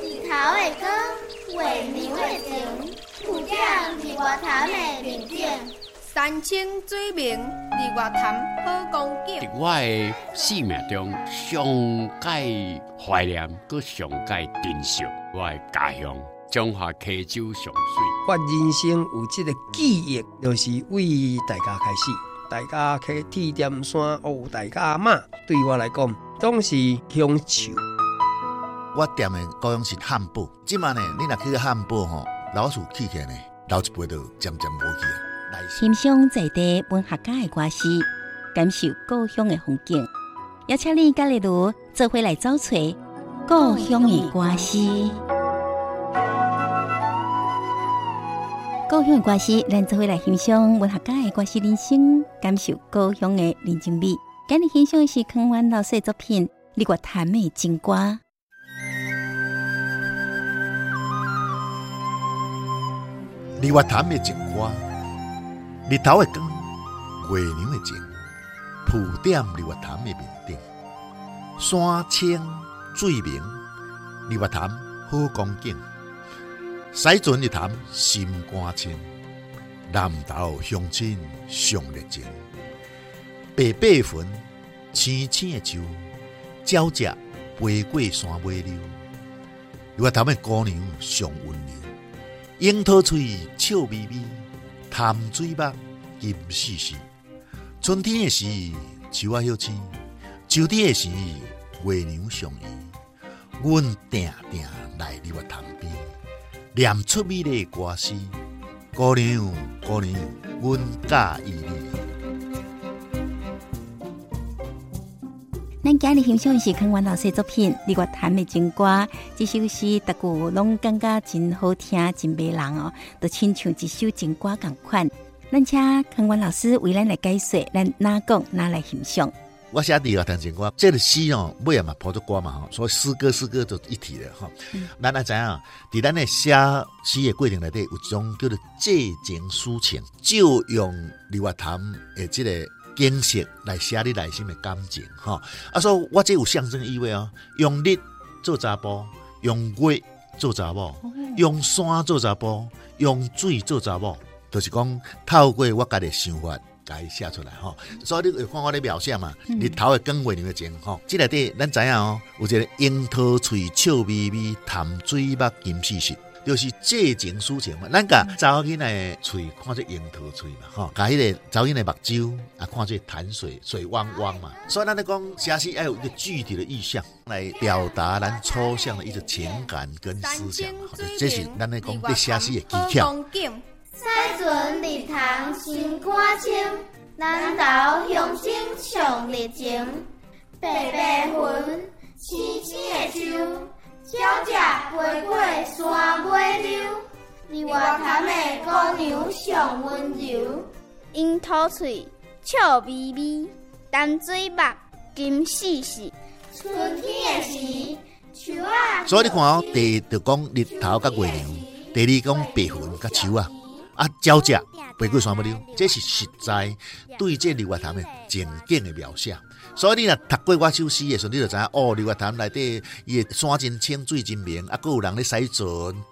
日头的光，月亮的情，浮点伫外潭的面景。山清水明，伫外潭好光景。伫我的生命中，上界怀念，搁上界珍惜我的家乡中华溪州上水。我人生有这个记忆，就是为大家开始。大家去铁点山哦大家妈，对我来讲，总是乡愁。我店的高雄是汉堡，今晚呢，你若去汉堡吼，老鼠起起呢，老一辈都渐渐无去啊。欣赏在地文学家的歌诗，感受故乡的风景，邀请你甲丽如做伙来找寻故乡的歌诗。故乡的歌诗，咱做伙来欣赏文学家的歌诗人生，感受故乡的人情味。今日欣赏的是康源老师的作品《日月潭的情歌》。日月潭的情歌。日头的光，月亮的情，浮点日月潭的面顶。山清水明，日月潭好光景。西船日潭心肝清，南投乡亲上热情。白白云，青青的树，鸟只飞过山尾溜。日月潭的姑娘上温柔，樱桃嘴笑眯眯。潭水目金丝丝，春天的时树啊叶青，秋天的时月娘相依。阮定定来日月潭边，念出美丽歌词。姑娘姑娘，阮喜意你。咱今日欣赏的是康源老师的作品《日月潭的情歌》，这首诗大家拢感觉真好听，真迷人哦，都亲像一首情歌共款。咱请康源老师为咱来解说，咱哪讲哪来欣赏。我写《日月潭情歌》，这个诗哦，尾也嘛谱着歌嘛吼，所以诗歌诗歌就一体的吼。咱来知影，伫咱的写诗的过程内底，有一种叫做借景抒情，就用日月潭的这个。景色来写你内心的感情，哈！啊，所以我这有象征意味哦。用日做查甫，用月做查某，用山做查甫，用水做查某，就是讲透过我家的想法，甲伊写出来，吼！所以你会看我的描写嘛，日头的光，月亮的情，吼！这内底咱知影哦，有一个樱桃嘴笑眯眯，潭水目金丝丝。就是借景抒情嘛，咱甲查某囡仔嘴看做樱桃嘴嘛，吼，甲迄个查某囡仔目睭啊看做潭水水汪汪嘛，所以咱咧讲写诗要有一个具体的意象来表达咱抽象的一种情感跟思想，这是咱咧讲咧写诗的技巧。西船日堂心肝清，南投乡亲上热情，白白云，青青的树。鸟只飞过山尾溜，日月潭的姑娘上温柔。樱桃嘴笑眯眯，潭水目金丝丝。春天的时，树仔。所以你看哦，第一就讲日头甲月亮，第二讲白云甲树啊，啊鸟只飞过山尾溜，这是实在对这日月潭的情景的描写。所以你若读过我首诗的时候，你就知影哦，日月潭内底伊的山真清，水真明，啊，佫有人咧洗船，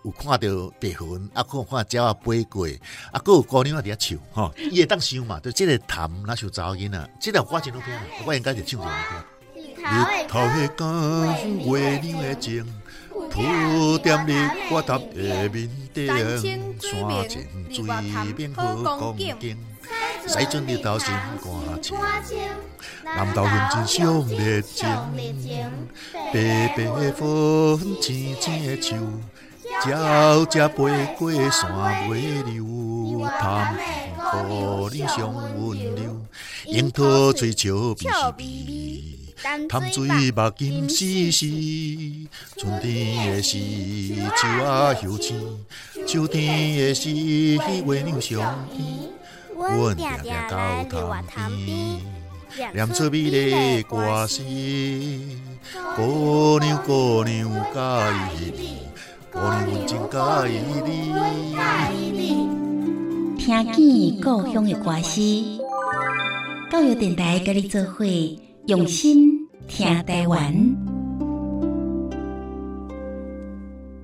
有看到白云，啊，佫有看鸟仔飞过，啊，佫有姑娘伫遐唱，吼，伊会当想嘛，就即个潭若像查某囡仔，即条歌真好听，我应该就唱这首歌。日头的光，月亮的情，浮点日月潭的面顶，山清水明好风景。西船日头心肝清，南投乡亲上热情。白白云，青青的树，鸟只飞过山尾溜。潭边姑娘上温柔，樱桃嘴笑眯眯，潭水目金丝丝。春天的时，树仔叶青；秋天的时，月娘相依。阮定定到潭边，念出美丽歌诗。姑娘姑娘喜你，姑娘阮真喜你。听见故乡的歌诗，教育电台跟你做伙，用心听台湾。